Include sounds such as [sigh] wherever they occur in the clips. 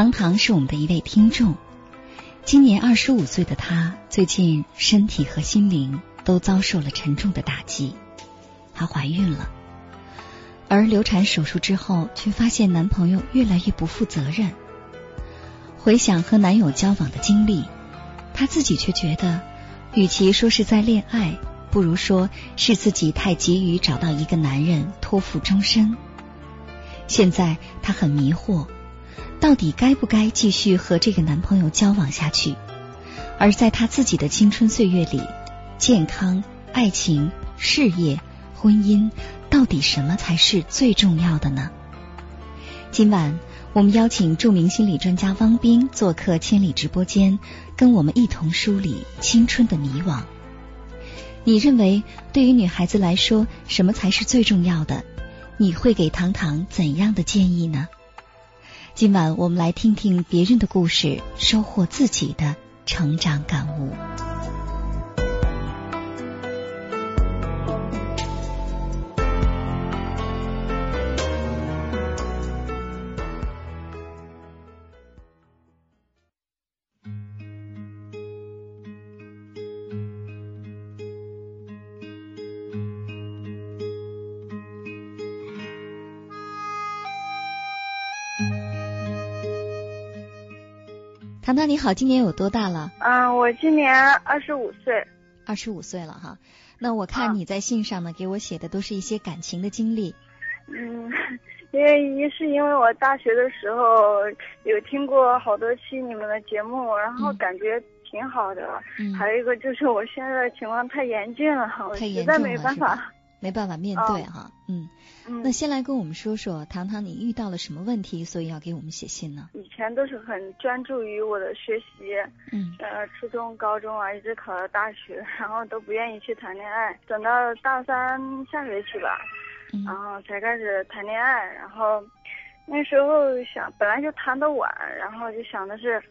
唐唐是我们的一位听众，今年二十五岁的她，最近身体和心灵都遭受了沉重的打击，她怀孕了，而流产手术之后，却发现男朋友越来越不负责任。回想和男友交往的经历，她自己却觉得，与其说是在恋爱，不如说是自己太急于找到一个男人托付终身。现在她很迷惑。到底该不该继续和这个男朋友交往下去？而在她自己的青春岁月里，健康、爱情、事业、婚姻，到底什么才是最重要的呢？今晚我们邀请著名心理专家汪斌做客千里直播间，跟我们一同梳理青春的迷惘。你认为对于女孩子来说，什么才是最重要的？你会给糖糖怎样的建议呢？今晚我们来听听别人的故事，收获自己的成长感悟。糖糖你好，今年有多大了？嗯，我今年二十五岁。二十五岁了哈，那我看你在信上呢，给我写的都是一些感情的经历。嗯，因为一是因为我大学的时候有听过好多期你们的节目，然后感觉挺好的。嗯。还有一个就是我现在的情况太严峻了，我实在没办法，没办法面对哈。嗯。那先来跟我们说说，糖糖，你遇到了什么问题，所以要给我们写信呢？以前都是很专注于我的学习，嗯，呃，初中、高中啊，一直考到大学，[laughs] 然后都不愿意去谈恋爱。等到大三下学期吧，然后才开始谈恋爱。然后那时候想，本来就谈的晚，然后就想的是。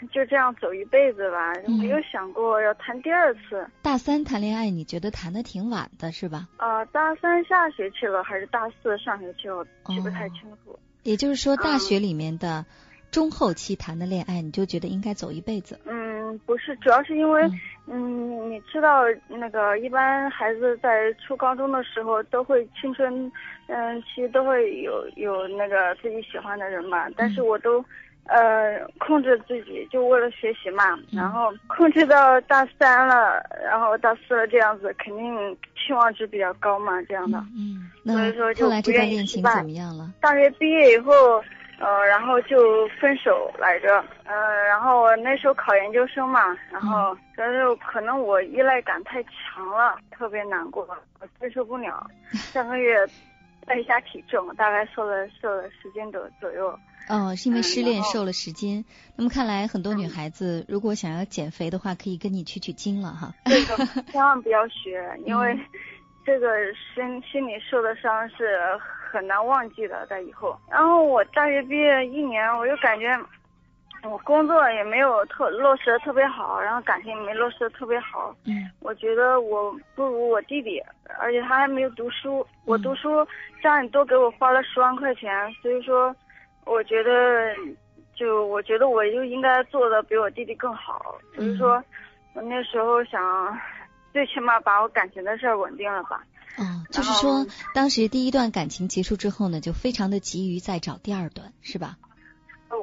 [laughs] 就这样走一辈子吧，没有想过要谈第二次。大三谈恋爱，你觉得谈的挺晚的是吧？啊，大三下学期了，还是大四上学期，我记不太清楚。也就是说，大学里面的中后期谈的恋爱，你就觉得应该走一辈子？嗯，不是，主要是因为，嗯，你知道那个一般孩子在初高中的时候都会青春，嗯，其实都会有有那个自己喜欢的人嘛，但是我都。呃，控制自己就为了学习嘛，然后控制到大三了，然后大四了这样子，肯定期望值比较高嘛，这样的。嗯，所以说就不愿意怎么样了？大学毕业以后，呃，然后就分手来着。呃，然后我那时候考研究生嘛，然后但是可能我依赖感太强了，特别难过，我接受不了。上个月量一下体重，大概瘦了瘦了十斤左左右。哦，是因为失恋瘦了十斤。那么看来很多女孩子如果想要减肥的话，可以跟你取取经了哈。[laughs] 这个千万不要学，因为 [laughs] 这个心心里受的伤是很难忘记的，在以后。然后我大学毕业一年，我就感觉我工作也没有特落实的特别好，然后感情也没落实的特别好。嗯。我觉得我不如我弟弟，而且他还没有读书。我读书，家里多给我花了十万块钱，所以说。我觉得，就我觉得我就应该做的比我弟弟更好，就是说，我那时候想，最起码把我感情的事儿稳定了吧。哦，就是说，当时第一段感情结束之后呢，就非常的急于再找第二段，是吧？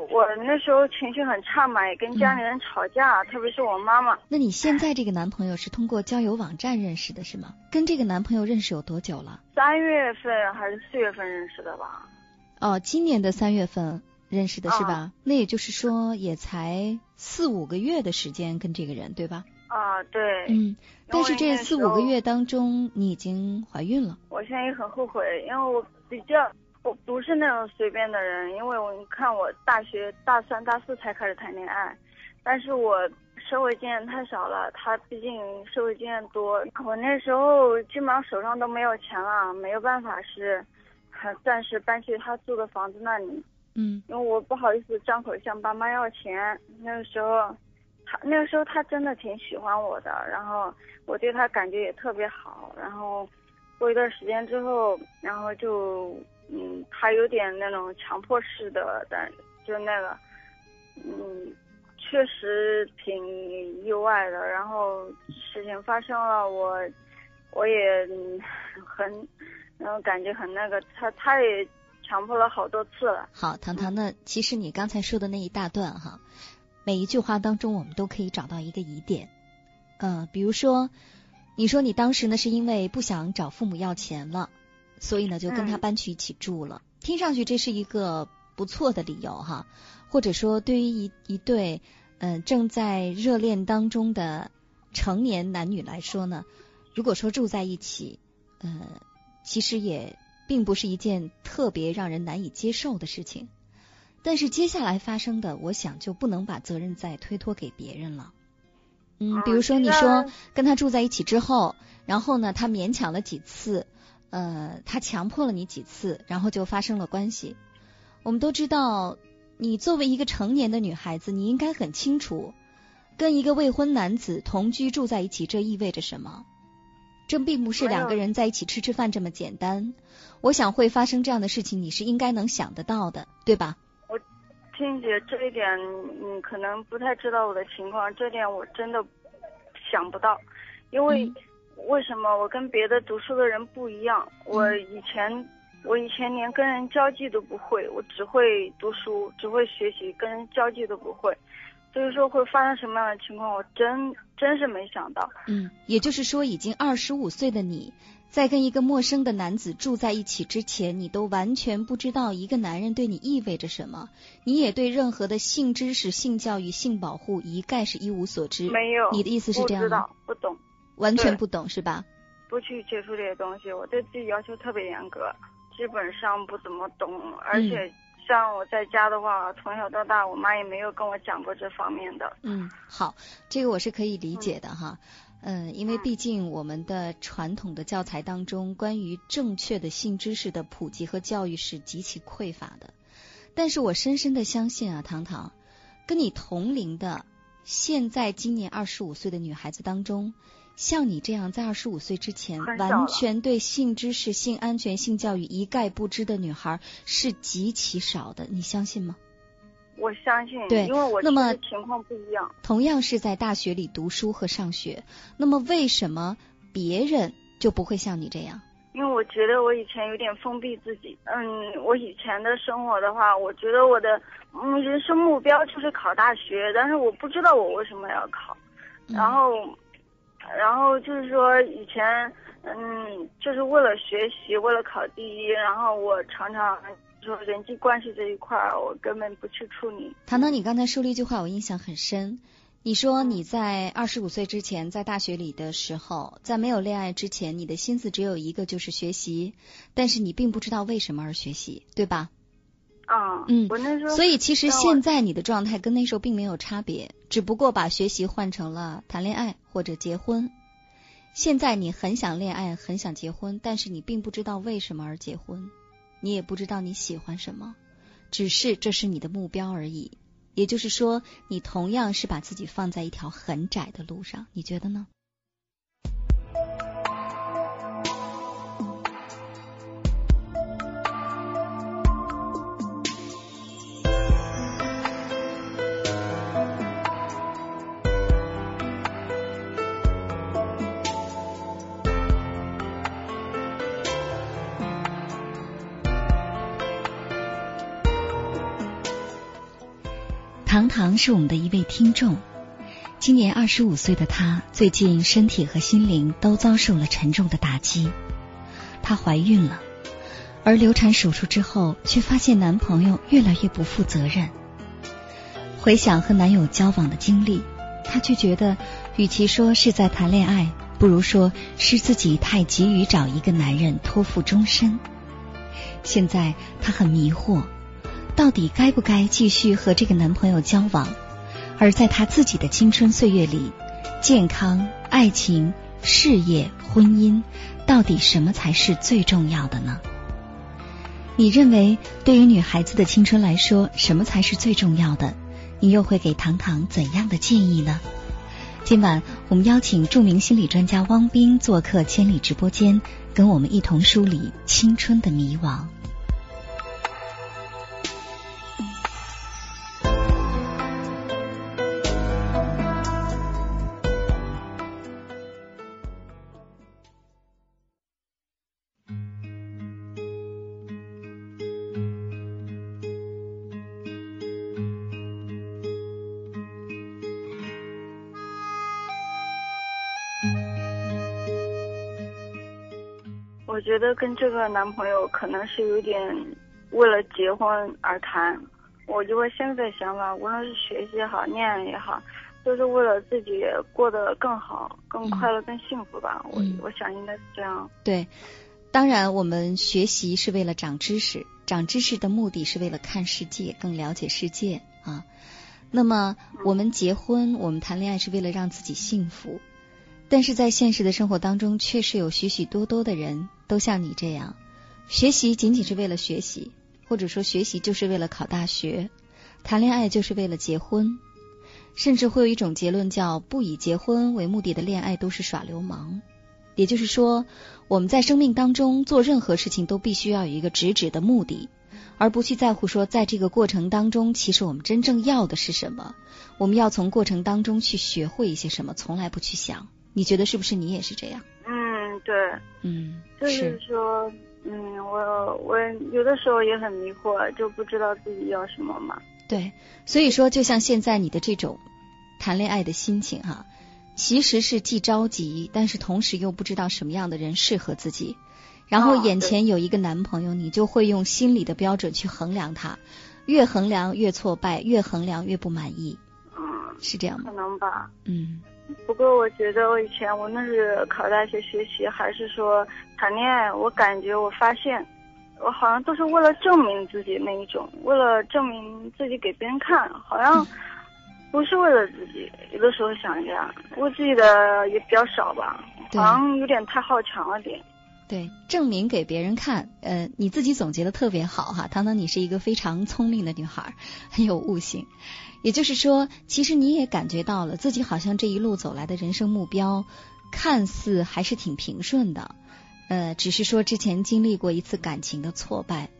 我那时候情绪很差嘛，也跟家里人吵架，特别是我妈妈。那你现在这个男朋友是通过交友网站认识的，是吗？跟这个男朋友认识有多久了？三月份还是四月份认识的吧？哦，今年的三月份认识的是吧？那也就是说，也才四五个月的时间跟这个人，对吧？啊，对。嗯，但是这四五个月当中，你已经怀孕了。我现在也很后悔，因为我比较。我不是那种随便的人，因为我你看我大学大三、大四才开始谈恋爱，但是我社会经验太少了，他毕竟社会经验多。我那时候基本上手上都没有钱了，没有办法是，暂时搬去他住的房子那里。嗯。因为我不好意思张口向爸妈要钱。那个时候，他那个时候他真的挺喜欢我的，然后我对他感觉也特别好。然后过一段时间之后，然后就。嗯，他有点那种强迫式的，但就那个，嗯，确实挺意外的。然后事情发生了，我我也很，然后感觉很那个，他他也强迫了好多次了。好，糖糖，那其实你刚才说的那一大段哈，每一句话当中我们都可以找到一个疑点，嗯，比如说，你说你当时呢是因为不想找父母要钱了。所以呢，就跟他搬去一起住了。听上去这是一个不错的理由哈，或者说对于一一对嗯正在热恋当中的成年男女来说呢，如果说住在一起，呃，其实也并不是一件特别让人难以接受的事情。但是接下来发生的，我想就不能把责任再推脱给别人了。嗯，比如说你说跟他住在一起之后，然后呢，他勉强了几次。呃，他强迫了你几次，然后就发生了关系。我们都知道，你作为一个成年的女孩子，你应该很清楚，跟一个未婚男子同居住在一起，这意味着什么？这并不是两个人在一起吃吃饭这么简单。我想会发生这样的事情，你是应该能想得到的，对吧？我听姐这一点，你可能不太知道我的情况，这点我真的想不到，因为。为什么我跟别的读书的人不一样？我以前我以前连跟人交际都不会，我只会读书，只会学习，跟人交际都不会。所以说会发生什么样的情况，我真真是没想到。嗯，也就是说，已经二十五岁的你，在跟一个陌生的男子住在一起之前，你都完全不知道一个男人对你意味着什么，你也对任何的性知识、性教育、性保护一概是一无所知。没有，你的意思是这样吗？不懂。完全不懂是吧？不去接触这些东西，我对自己要求特别严格，基本上不怎么懂。而且像我在家的话，从小到大，我妈也没有跟我讲过这方面的。嗯，好，这个我是可以理解的哈。嗯，因为毕竟我们的传统的教材当中，关于正确的性知识的普及和教育是极其匮乏的。但是我深深的相信啊，糖糖，跟你同龄的，现在今年二十五岁的女孩子当中。像你这样在二十五岁之前完全对性知识、性安全、性教育一概不知的女孩是极其少的，你相信吗？我相信，对，因为我那么情况不一样。同样是在大学里读书和上学，那么为什么别人就不会像你这样？因为我觉得我以前有点封闭自己。嗯，我以前的生活的话，我觉得我的嗯人生目标就是考大学，但是我不知道我为什么要考，然后。然后就是说，以前嗯，就是为了学习，为了考第一，然后我常常说人际关系这一块，我根本不去处理。糖糖，你刚才说了一句话，我印象很深。你说你在二十五岁之前，在大学里的时候，在没有恋爱之前，你的心思只有一个，就是学习，但是你并不知道为什么而学习，对吧？啊，嗯，我那时候，所以其实现在你的状态跟那时候并没有差别，只不过把学习换成了谈恋爱或者结婚。现在你很想恋爱，很想结婚，但是你并不知道为什么而结婚，你也不知道你喜欢什么，只是这是你的目标而已。也就是说，你同样是把自己放在一条很窄的路上，你觉得呢？糖糖是我们的一位听众，今年二十五岁的她，最近身体和心灵都遭受了沉重的打击。她怀孕了，而流产手术之后，却发现男朋友越来越不负责任。回想和男友交往的经历，她却觉得，与其说是在谈恋爱，不如说是自己太急于找一个男人托付终身。现在她很迷惑。到底该不该继续和这个男朋友交往？而在她自己的青春岁月里，健康、爱情、事业、婚姻，到底什么才是最重要的呢？你认为，对于女孩子的青春来说，什么才是最重要的？你又会给糖糖怎样的建议呢？今晚我们邀请著名心理专家汪斌做客千里直播间，跟我们一同梳理青春的迷惘。得跟这个男朋友可能是有点为了结婚而谈。我就我现在想法，无论是学习也好，恋爱也好，都是为了自己过得更好、更快乐、更幸福吧。我我想应该是这样。对，当然我们学习是为了长知识，长知识的目的是为了看世界、更了解世界啊。那么我们结婚、我们谈恋爱是为了让自己幸福。但是在现实的生活当中，确实有许许多多的人都像你这样，学习仅仅是为了学习，或者说学习就是为了考大学，谈恋爱就是为了结婚，甚至会有一种结论叫不以结婚为目的的恋爱都是耍流氓。也就是说，我们在生命当中做任何事情都必须要有一个直指的目的，而不去在乎说在这个过程当中，其实我们真正要的是什么，我们要从过程当中去学会一些什么，从来不去想。你觉得是不是你也是这样？嗯，对，嗯，就是说，嗯，我我有的时候也很迷惑，就不知道自己要什么嘛。对，所以说，就像现在你的这种谈恋爱的心情哈，其实是既着急，但是同时又不知道什么样的人适合自己。然后眼前有一个男朋友，你就会用心理的标准去衡量他，越衡量越挫败，越衡量越不满意。嗯，是这样吗？可能吧。嗯。不过我觉得我以前无论是考大学学习，还是说谈恋爱，我感觉我发现，我好像都是为了证明自己那一种，为了证明自己给别人看，好像不是为了自己。有的时候想一下，为自己的也比较少吧，好像有点太好强了点。对，证明给别人看，呃，你自己总结的特别好哈，糖糖，你是一个非常聪明的女孩，很有悟性。也就是说，其实你也感觉到了，自己好像这一路走来的人生目标，看似还是挺平顺的，呃，只是说之前经历过一次感情的挫败，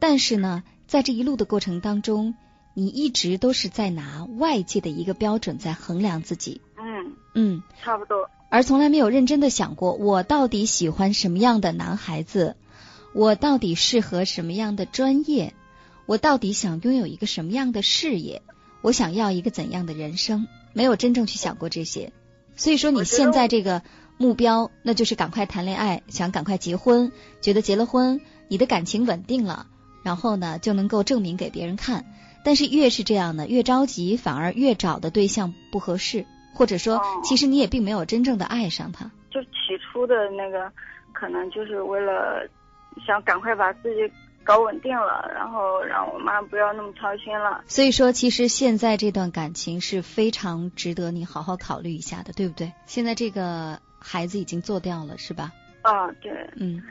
但是呢，在这一路的过程当中，你一直都是在拿外界的一个标准在衡量自己，嗯。嗯，差不多，而从来没有认真的想过，我到底喜欢什么样的男孩子，我到底适合什么样的专业，我到底想拥有一个什么样的事业。我想要一个怎样的人生？没有真正去想过这些，所以说你现在这个目标，那就是赶快谈恋爱，想赶快结婚，觉得结了婚，你的感情稳定了，然后呢就能够证明给别人看。但是越是这样呢，越着急，反而越找的对象不合适，或者说其实你也并没有真正的爱上他。就起初的那个，可能就是为了想赶快把自己。搞稳定了，然后让我妈不要那么操心了。所以说，其实现在这段感情是非常值得你好好考虑一下的，对不对？现在这个孩子已经做掉了，是吧？啊，对。嗯，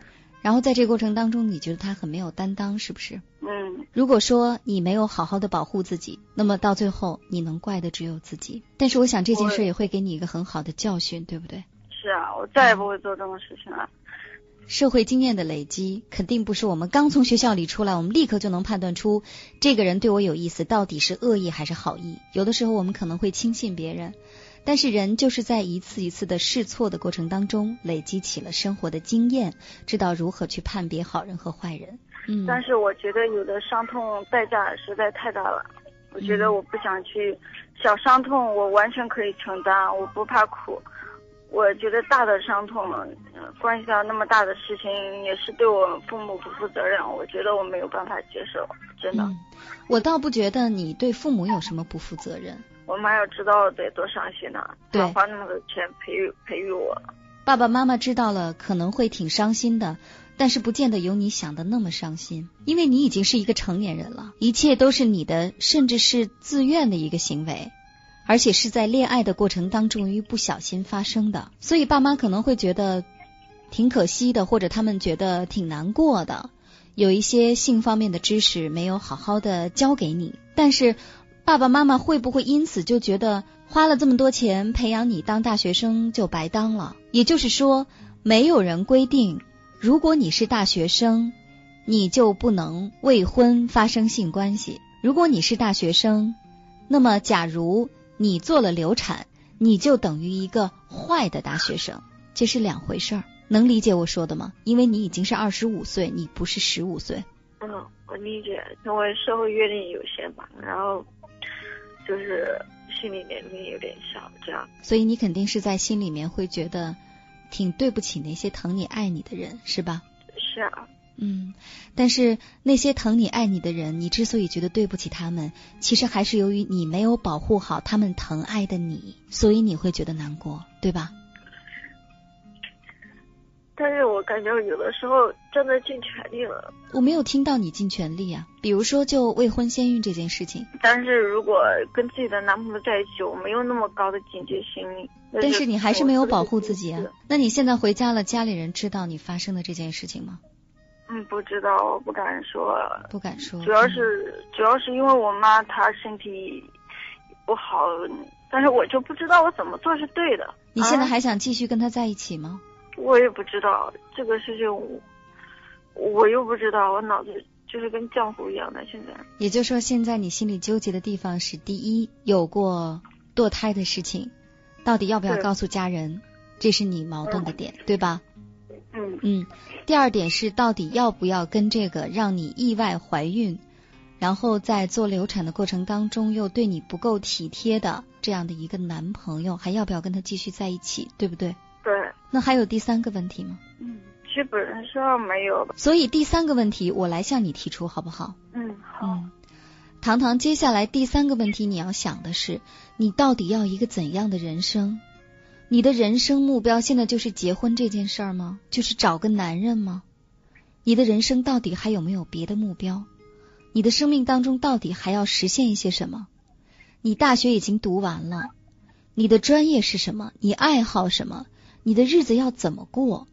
然后在这个过程当中，你觉得他很没有担当，是不是？嗯。如果说你没有好好的保护自己，那么到最后你能怪的只有自己。但是我想这件事也会给你一个很好的教训，对不对？是啊，我再也不会做这种事情了。社会经验的累积，肯定不是我们刚从学校里出来，我们立刻就能判断出这个人对我有意思，到底是恶意还是好意。有的时候我们可能会轻信别人，但是人就是在一次一次的试错的过程当中，累积起了生活的经验，知道如何去判别好人和坏人。嗯。但是我觉得有的伤痛代价实在太大了。我觉得我不想去，小伤痛我完全可以承担，我不怕苦。我觉得大的伤痛，关系到那么大的事情，也是对我父母不负责任。我觉得我没有办法接受，真的。我倒不觉得你对父母有什么不负责任。我妈要知道得多伤心呐！对，花那么多钱培育培育我。爸爸妈妈知道了可能会挺伤心的，但是不见得有你想的那么伤心，因为你已经是一个成年人了，一切都是你的，甚至是自愿的一个行为。而且是在恋爱的过程当中于不小心发生的，所以爸妈可能会觉得挺可惜的，或者他们觉得挺难过的。有一些性方面的知识没有好好的教给你，但是爸爸妈妈会不会因此就觉得花了这么多钱培养你当大学生就白当了？也就是说，没有人规定，如果你是大学生，你就不能未婚发生性关系。如果你是大学生，那么假如你做了流产，你就等于一个坏的大学生，这是两回事儿，能理解我说的吗？因为你已经是二十五岁，你不是十五岁。嗯，我理解，因为社会阅历有限吧，然后就是心理年龄有点小，这样。所以你肯定是在心里面会觉得挺对不起那些疼你爱你的人，是吧？是啊。嗯，但是那些疼你爱你的人，你之所以觉得对不起他们，其实还是由于你没有保护好他们疼爱的你，所以你会觉得难过，对吧？但是我感觉有的时候真的尽全力了。我没有听到你尽全力啊，比如说就未婚先孕这件事情。但是如果跟自己的男朋友在一起，我没有那么高的警戒心。但是你还是没有保护自己啊？那你现在回家了，家里人知道你发生的这件事情吗？嗯，不知道，我不敢说，不敢说。主要是主要是因为我妈她身体不好，但是我就不知道我怎么做是对的。你现在还想继续跟他在一起吗？我也不知道这个事情，我我又不知道，我脑子就是跟浆糊一样的。现在，也就是说，现在你心里纠结的地方是：第一，有过堕胎的事情，到底要不要告诉家人？这是你矛盾的点，对吧？嗯嗯，第二点是到底要不要跟这个让你意外怀孕，然后在做流产的过程当中又对你不够体贴的这样的一个男朋友，还要不要跟他继续在一起，对不对？对。那还有第三个问题吗？嗯，基本上没有。所以第三个问题我来向你提出好不好？嗯，好。糖糖，接下来第三个问题你要想的是，你到底要一个怎样的人生？你的人生目标现在就是结婚这件事儿吗？就是找个男人吗？你的人生到底还有没有别的目标？你的生命当中到底还要实现一些什么？你大学已经读完了，你的专业是什么？你爱好什么？你的日子要怎么过？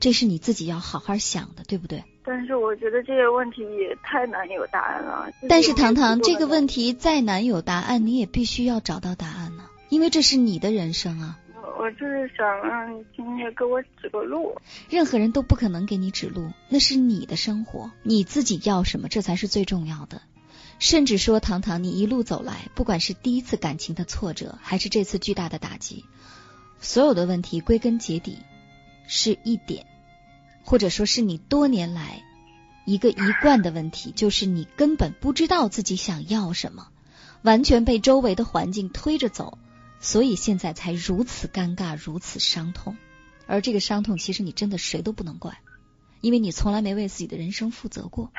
这是你自己要好好想的，对不对？但是我觉得这些问题也太难有答案了。但是糖糖，这个问题再难有答案，你也必须要找到答案呢，因为这是你的人生啊。我就是想让你今天给我指个路。任何人都不可能给你指路，那是你的生活，你自己要什么，这才是最重要的。甚至说，糖糖，你一路走来，不管是第一次感情的挫折，还是这次巨大的打击，所有的问题归根结底是一点，或者说是你多年来一个一贯的问题，就是你根本不知道自己想要什么，完全被周围的环境推着走。所以现在才如此尴尬，如此伤痛，而这个伤痛其实你真的谁都不能怪，因为你从来没为自己的人生负责过。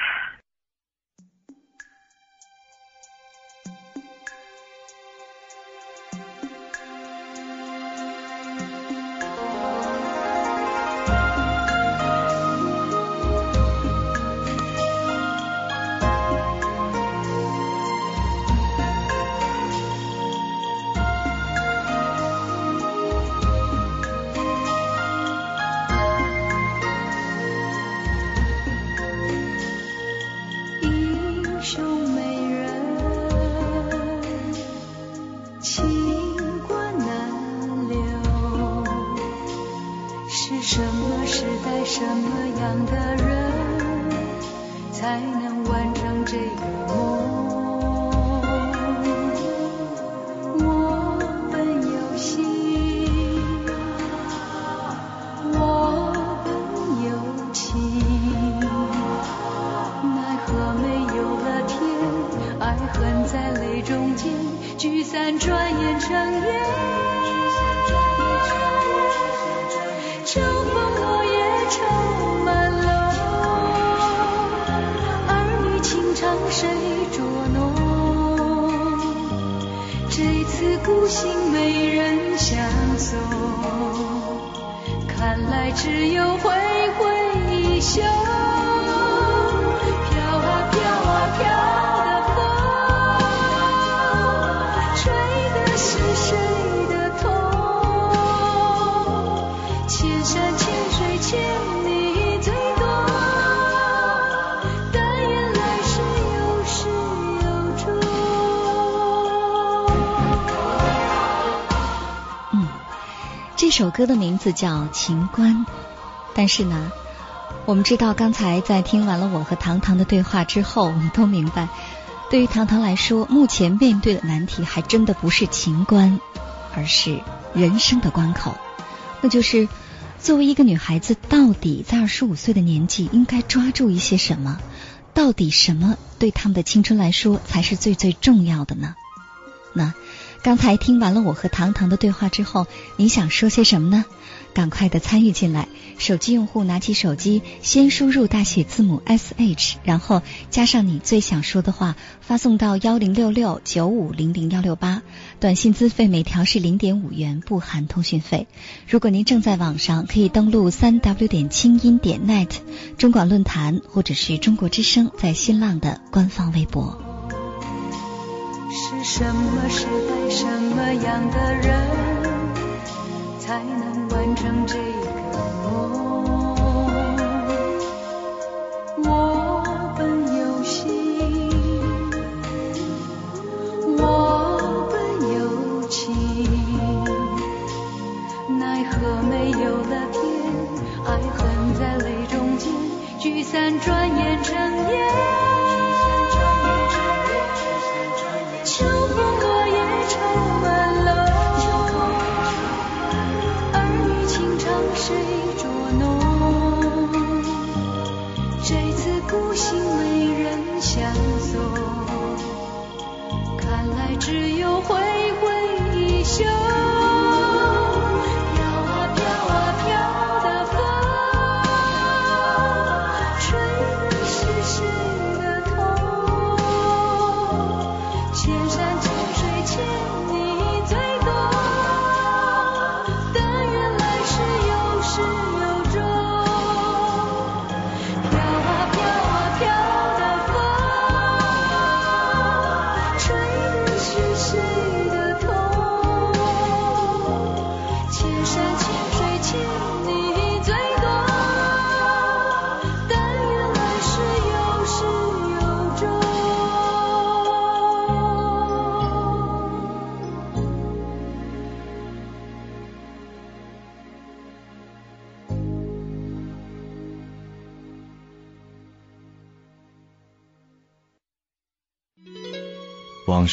首歌的名字叫《情关》，但是呢，我们知道刚才在听完了我和糖糖的对话之后，我们都明白，对于糖糖来说，目前面对的难题还真的不是情关，而是人生的关口。那就是作为一个女孩子，到底在二十五岁的年纪应该抓住一些什么？到底什么对他们的青春来说才是最最重要的呢？那？刚才听完了我和糖糖的对话之后，你想说些什么呢？赶快的参与进来！手机用户拿起手机，先输入大写字母 S H，然后加上你最想说的话，发送到幺零六六九五零零幺六八。短信资费每条是零点五元，不含通讯费。如果您正在网上，可以登录三 W 点清音点 net 中广论坛或者是中国之声在新浪的官方微博。是什么时代，什么样的人，才能完成这个梦？我本有心，我本有情，奈何没有了天，爱恨在泪中间聚散，转眼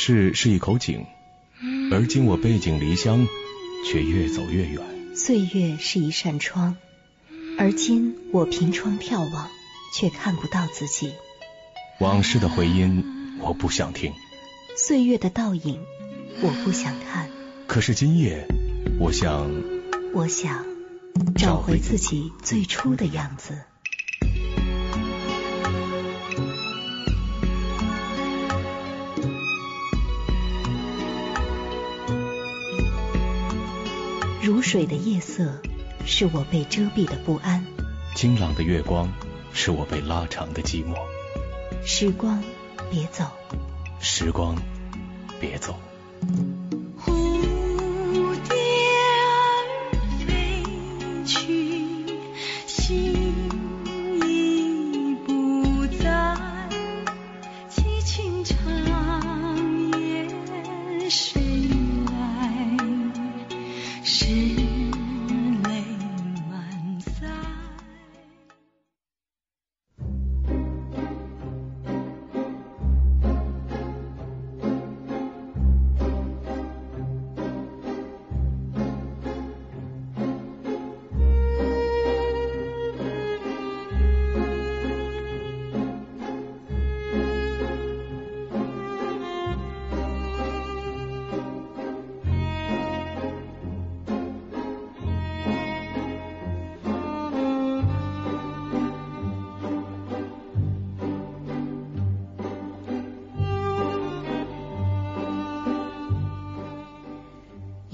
往事是一口井，而今我背井离乡，却越走越远。岁月是一扇窗，而今我凭窗眺望，却看不到自己。往事的回音，我不想听；岁月的倒影，我不想看。可是今夜，我想，我想找回自己最初的样子。如水的夜色，是我被遮蔽的不安；清朗的月光，是我被拉长的寂寞。时光，别走；时光，别走。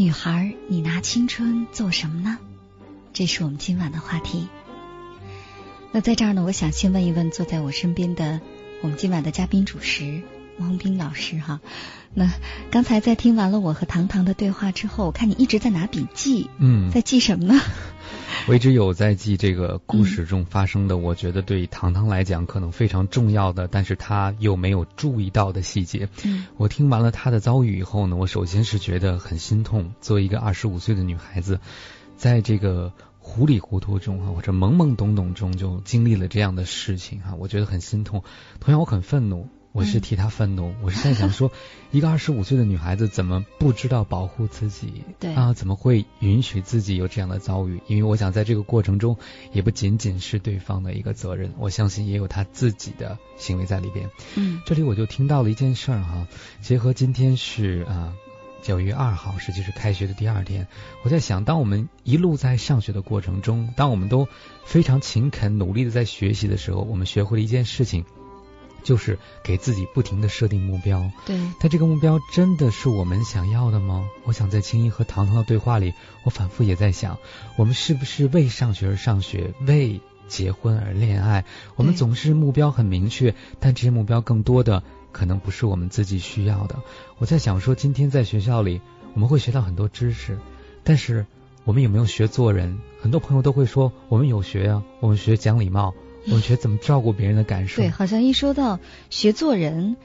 女孩，你拿青春做什么呢？这是我们今晚的话题。那在这儿呢，我想先问一问坐在我身边的我们今晚的嘉宾主持王斌老师哈。那刚才在听完了我和糖糖的对话之后，我看你一直在拿笔记，嗯，在记什么呢？我一直有在记这个故事中发生的，我觉得对糖糖来讲可能非常重要的，但是他又没有注意到的细节。嗯，我听完了他的遭遇以后呢，我首先是觉得很心痛。作为一个二十五岁的女孩子，在这个糊里糊涂中啊，或者懵懵懂懂中就经历了这样的事情啊，我觉得很心痛。同样，我很愤怒。我是替她愤怒，我是在想说，[laughs] 一个二十五岁的女孩子怎么不知道保护自己？对啊，怎么会允许自己有这样的遭遇？因为我想在这个过程中，也不仅仅是对方的一个责任，我相信也有他自己的行为在里边。嗯，这里我就听到了一件事儿哈，结合今天是啊九月二号，实际是开学的第二天，我在想，当我们一路在上学的过程中，当我们都非常勤恳努力的在学习的时候，我们学会了一件事情。就是给自己不停的设定目标，对，但这个目标真的是我们想要的吗？我想在青衣和糖糖的对话里，我反复也在想，我们是不是为上学而上学，为结婚而恋爱？我们总是目标很明确，但这些目标更多的可能不是我们自己需要的。我在想说，今天在学校里我们会学到很多知识，但是我们有没有学做人？很多朋友都会说，我们有学呀，我们学讲礼貌。我觉得怎么照顾别人的感受？对，好像一说到学做人，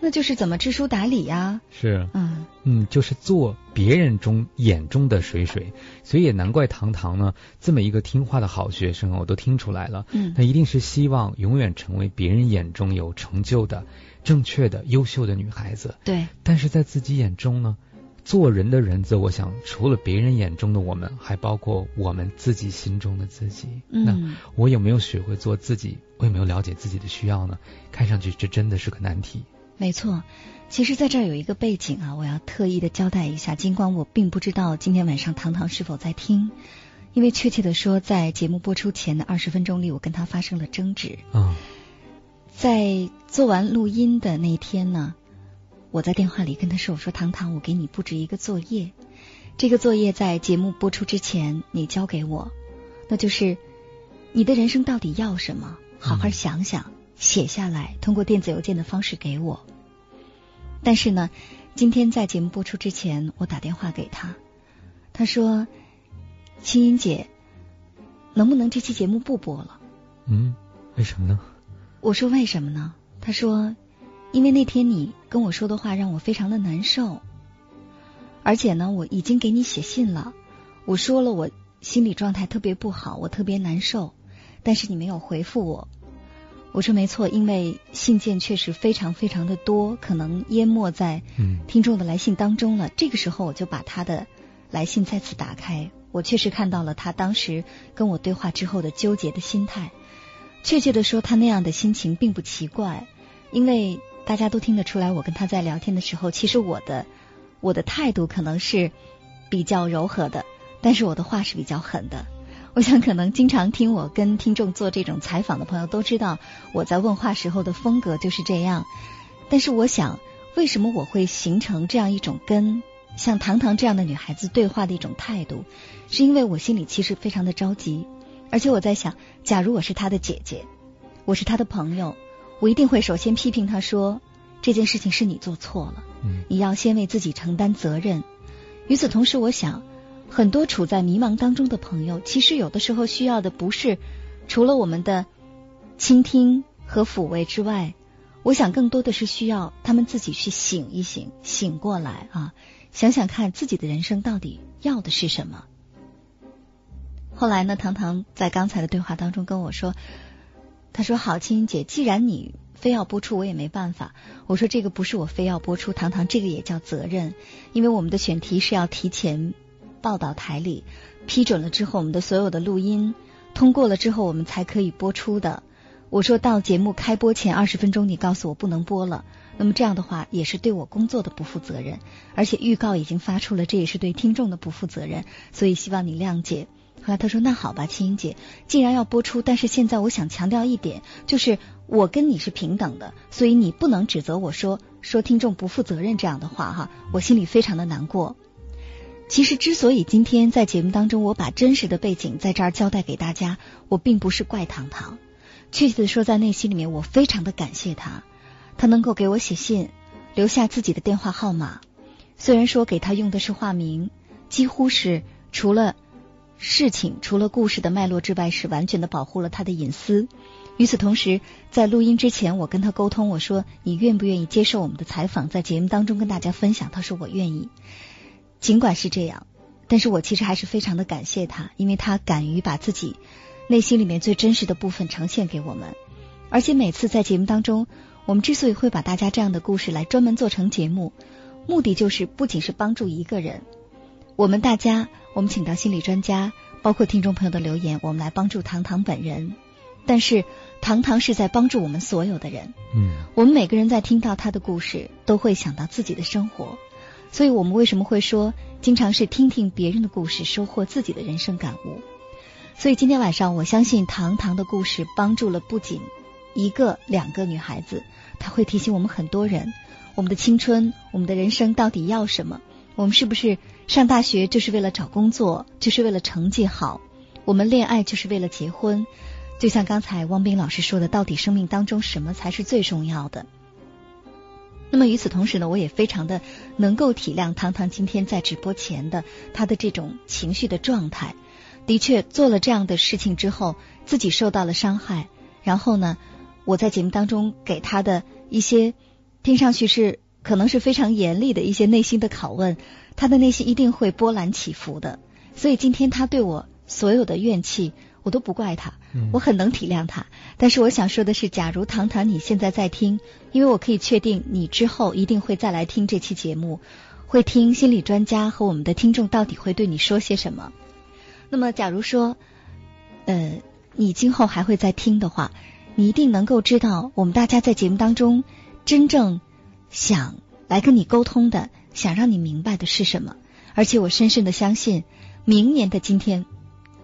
那就是怎么知书达理呀。是，嗯嗯，就是做别人中眼中的水水，所以也难怪糖糖呢这么一个听话的好学生，我都听出来了。嗯，那一定是希望永远成为别人眼中有成就的、正确的、优秀的女孩子。对，但是在自己眼中呢？做人的人，则我想，除了别人眼中的我们，还包括我们自己心中的自己。那我有没有学会做自己？我有没有了解自己的需要呢？看上去这真的是个难题。没错，其实在这儿有一个背景啊，我要特意的交代一下。尽管我并不知道今天晚上糖糖是否在听，因为确切的说，在节目播出前的二十分钟里，我跟他发生了争执。啊，在做完录音的那一天呢？我在电话里跟他说：“我说糖糖，我给你布置一个作业，这个作业在节目播出之前你交给我，那就是你的人生到底要什么？好好想想，写下来，通过电子邮件的方式给我。但是呢，今天在节目播出之前，我打电话给他，他说：‘青音姐，能不能这期节目不播了？’嗯，为什么呢？我说为什么呢？他说。”因为那天你跟我说的话让我非常的难受，而且呢，我已经给你写信了，我说了我心理状态特别不好，我特别难受，但是你没有回复我。我说没错，因为信件确实非常非常的多，可能淹没在听众的来信当中了。这个时候我就把他的来信再次打开，我确实看到了他当时跟我对话之后的纠结的心态。确切的说，他那样的心情并不奇怪，因为。大家都听得出来，我跟他在聊天的时候，其实我的我的态度可能是比较柔和的，但是我的话是比较狠的。我想，可能经常听我跟听众做这种采访的朋友都知道，我在问话时候的风格就是这样。但是，我想，为什么我会形成这样一种跟像糖糖这样的女孩子对话的一种态度？是因为我心里其实非常的着急，而且我在想，假如我是她的姐姐，我是她的朋友。我一定会首先批评他说这件事情是你做错了，嗯你要先为自己承担责任。与此同时，我想很多处在迷茫当中的朋友，其实有的时候需要的不是除了我们的倾听和抚慰之外，我想更多的是需要他们自己去醒一醒，醒过来啊，想想看自己的人生到底要的是什么。后来呢，糖糖在刚才的对话当中跟我说。他说：“好，青姐，既然你非要播出，我也没办法。我说这个不是我非要播出，糖糖这个也叫责任，因为我们的选题是要提前报道台里批准了之后，我们的所有的录音通过了之后，我们才可以播出的。我说到节目开播前二十分钟，你告诉我不能播了，那么这样的话也是对我工作的不负责任，而且预告已经发出了，这也是对听众的不负责任，所以希望你谅解。”后来他说：“那好吧，青姐，既然要播出，但是现在我想强调一点，就是我跟你是平等的，所以你不能指责我说说听众不负责任这样的话哈，我心里非常的难过。其实，之所以今天在节目当中我把真实的背景在这儿交代给大家，我并不是怪糖糖，确切的说，在内心里面我非常的感谢他，他能够给我写信，留下自己的电话号码。虽然说给他用的是化名，几乎是除了事情、除了故事的脉络之外，是完全的保护了他的隐私。与此同时，在录音之前，我跟他沟通，我说：“你愿不愿意接受我们的采访，在节目当中跟大家分享？”他说：“我愿意。”尽管是这样，但是我其实还是非常的感谢他，因为他敢于把自己内心里面最真实的部分呈现给我们。而且每次在节目当中，我们之所以会把大家这样的故事来专门做成节目，目的就是不仅是帮助一个人，我们大家，我们请到心理专家，包括听众朋友的留言，我们来帮助糖糖本人。但是糖糖是在帮助我们所有的人。嗯，我们每个人在听到他的故事，都会想到自己的生活。所以我们为什么会说，经常是听听别人的故事，收获自己的人生感悟？所以今天晚上，我相信糖糖的故事帮助了不仅一个、两个女孩子，她会提醒我们很多人：我们的青春，我们的人生到底要什么？我们是不是上大学就是为了找工作，就是为了成绩好？我们恋爱就是为了结婚？就像刚才汪斌老师说的，到底生命当中什么才是最重要的？那么与此同时呢，我也非常的能够体谅糖糖今天在直播前的他的这种情绪的状态。的确做了这样的事情之后，自己受到了伤害。然后呢，我在节目当中给他的一些听上去是可能是非常严厉的一些内心的拷问，他的内心一定会波澜起伏的。所以今天他对我所有的怨气。我都不怪他，我很能体谅他。但是我想说的是，假如糖糖你现在在听，因为我可以确定你之后一定会再来听这期节目，会听心理专家和我们的听众到底会对你说些什么。那么，假如说，呃，你今后还会再听的话，你一定能够知道我们大家在节目当中真正想来跟你沟通的，想让你明白的是什么。而且我深深的相信，明年的今天。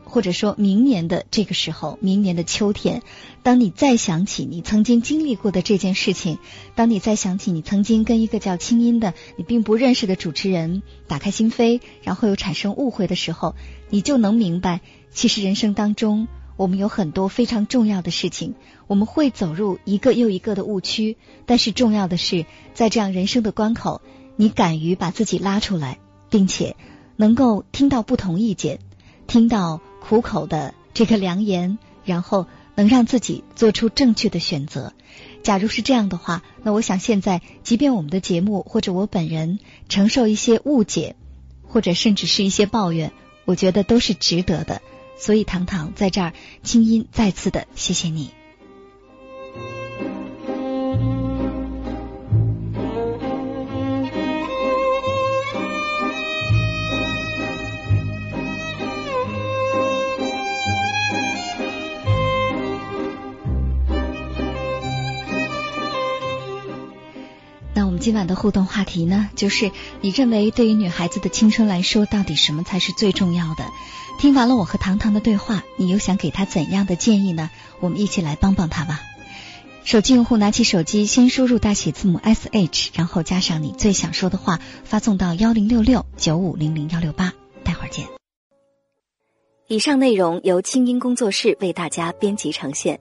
或者说明年的这个时候，明年的秋天，当你再想起你曾经经历过的这件事情，当你再想起你曾经跟一个叫清音的你并不认识的主持人打开心扉，然后又产生误会的时候，你就能明白，其实人生当中我们有很多非常重要的事情，我们会走入一个又一个的误区，但是重要的是，在这样人生的关口，你敢于把自己拉出来，并且能够听到不同意见，听到。苦口的这个良言，然后能让自己做出正确的选择。假如是这样的话，那我想现在，即便我们的节目或者我本人承受一些误解，或者甚至是一些抱怨，我觉得都是值得的。所以，糖糖在这儿，清音再次的谢谢你。今晚的互动话题呢，就是你认为对于女孩子的青春来说，到底什么才是最重要的？听完了我和糖糖的对话，你又想给她怎样的建议呢？我们一起来帮帮她吧。手机用户拿起手机，先输入大写字母 S H，然后加上你最想说的话，发送到幺零六六九五零零幺六八。待会儿见。以上内容由清音工作室为大家编辑呈现。